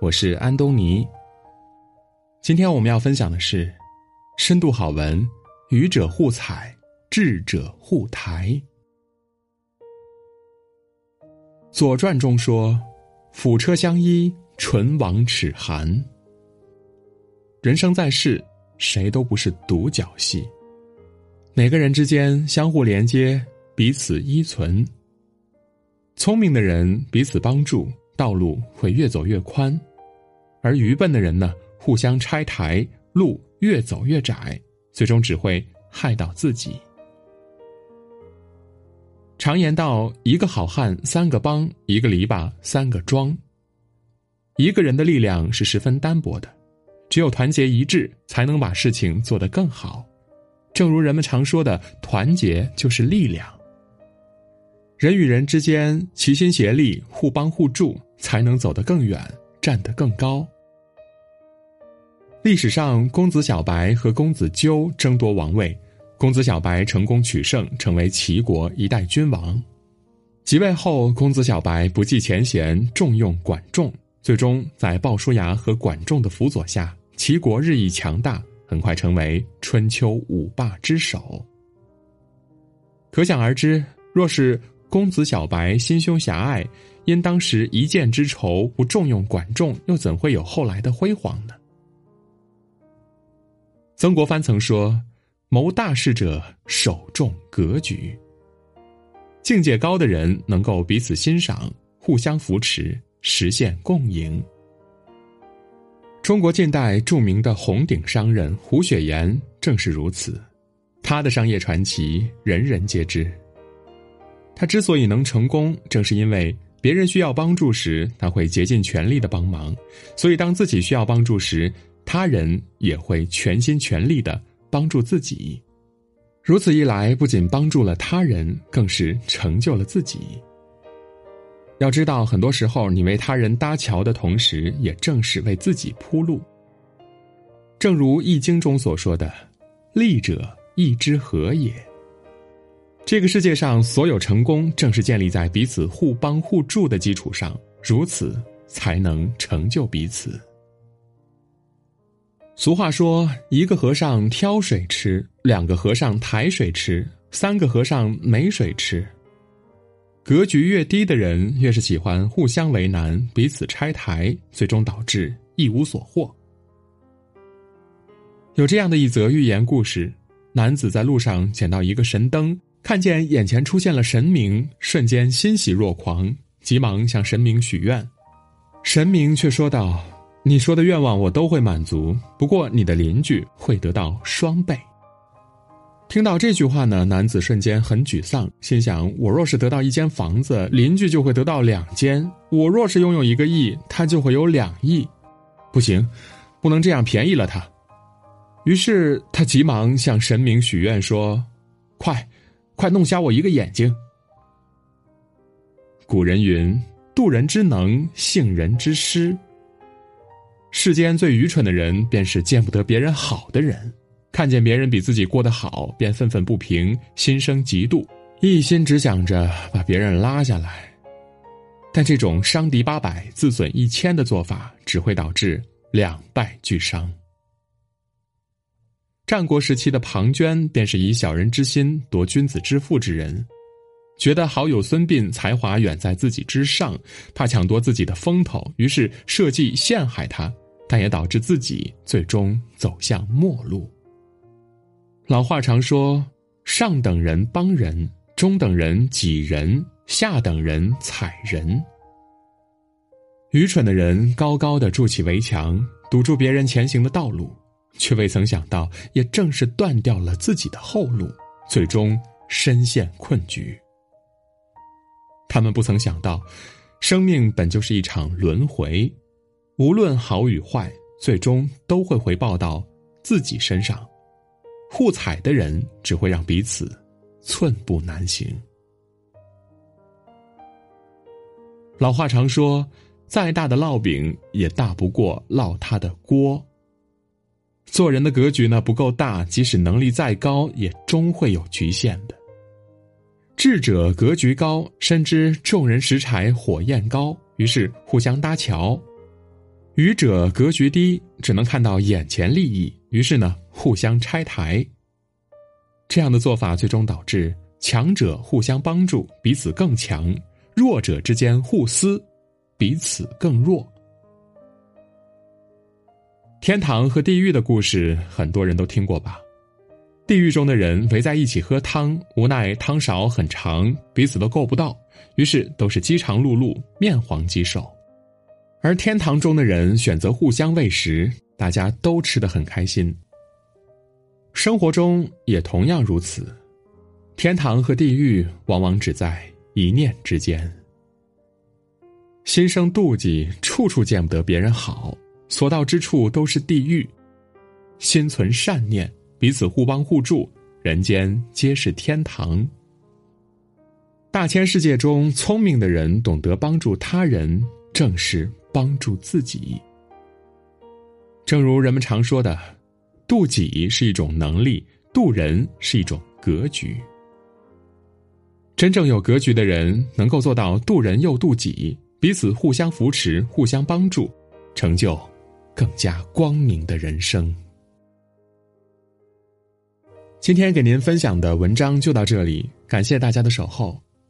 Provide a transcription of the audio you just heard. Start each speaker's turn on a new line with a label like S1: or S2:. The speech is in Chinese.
S1: 我是安东尼。今天我们要分享的是深度好文：愚者互踩，智者互抬。《左传》中说：“辅车相依，唇亡齿寒。”人生在世，谁都不是独角戏，每个人之间相互连接，彼此依存。聪明的人彼此帮助，道路会越走越宽；而愚笨的人呢，互相拆台，路越走越窄，最终只会害到自己。常言道：“一个好汉三个帮，一个篱笆三个桩。”一个人的力量是十分单薄的，只有团结一致，才能把事情做得更好。正如人们常说的：“团结就是力量。”人与人之间齐心协力、互帮互助，才能走得更远、站得更高。历史上，公子小白和公子纠争夺王位，公子小白成功取胜，成为齐国一代君王。即位后，公子小白不计前嫌，重用管仲，最终在鲍叔牙和管仲的辅佐下，齐国日益强大，很快成为春秋五霸之首。可想而知，若是公子小白心胸狭隘，因当时一箭之仇不重用管仲，又怎会有后来的辉煌呢？曾国藩曾说：“谋大事者，首重格局。境界高的人能够彼此欣赏，互相扶持，实现共赢。”中国近代著名的红顶商人胡雪岩正是如此，他的商业传奇人人皆知。他之所以能成功，正是因为别人需要帮助时，他会竭尽全力的帮忙；所以当自己需要帮助时，他人也会全心全力的帮助自己。如此一来，不仅帮助了他人，更是成就了自己。要知道，很多时候你为他人搭桥的同时，也正是为自己铺路。正如《易经》中所说的：“利者义之和也。”这个世界上所有成功，正是建立在彼此互帮互助的基础上，如此才能成就彼此。俗话说：“一个和尚挑水吃，两个和尚抬水吃，三个和尚没水吃。”格局越低的人，越是喜欢互相为难、彼此拆台，最终导致一无所获。有这样的一则寓言故事：男子在路上捡到一个神灯。看见眼前出现了神明，瞬间欣喜若狂，急忙向神明许愿。神明却说道：“你说的愿望我都会满足，不过你的邻居会得到双倍。”听到这句话呢，男子瞬间很沮丧，心想：我若是得到一间房子，邻居就会得到两间；我若是拥有一个亿，他就会有两亿。不行，不能这样便宜了他。于是他急忙向神明许愿说：“快！”快弄瞎我一个眼睛！古人云：“渡人之能，幸人之师。”世间最愚蠢的人，便是见不得别人好的人，看见别人比自己过得好，便愤愤不平，心生嫉妒，一心只想着把别人拉下来。但这种伤敌八百，自损一千的做法，只会导致两败俱伤。战国时期的庞涓便是以小人之心夺君子之腹之人，觉得好友孙膑才华远在自己之上，怕抢夺自己的风头，于是设计陷害他，但也导致自己最终走向末路。老话常说：“上等人帮人，中等人挤人，下等人踩人。”愚蠢的人高高的筑起围墙，堵住别人前行的道路。却未曾想到，也正是断掉了自己的后路，最终深陷困局。他们不曾想到，生命本就是一场轮回，无论好与坏，最终都会回报到自己身上。互踩的人只会让彼此寸步难行。老话常说：“再大的烙饼，也大不过烙它的锅。”做人的格局呢不够大，即使能力再高，也终会有局限的。智者格局高，深知众人拾柴火焰高，于是互相搭桥；愚者格局低，只能看到眼前利益，于是呢，互相拆台。这样的做法最终导致强者互相帮助，彼此更强；弱者之间互撕，彼此更弱。天堂和地狱的故事，很多人都听过吧？地狱中的人围在一起喝汤，无奈汤勺很长，彼此都够不到，于是都是饥肠辘辘、面黄肌瘦。而天堂中的人选择互相喂食，大家都吃得很开心。生活中也同样如此，天堂和地狱往往只在一念之间。心生妒忌，处处见不得别人好，所到之处都是地狱；心存善念。彼此互帮互助，人间皆是天堂。大千世界中，聪明的人懂得帮助他人，正是帮助自己。正如人们常说的，“渡己是一种能力，渡人是一种格局。”真正有格局的人，能够做到渡人又渡己，彼此互相扶持，互相帮助，成就更加光明的人生。今天给您分享的文章就到这里，感谢大家的守候。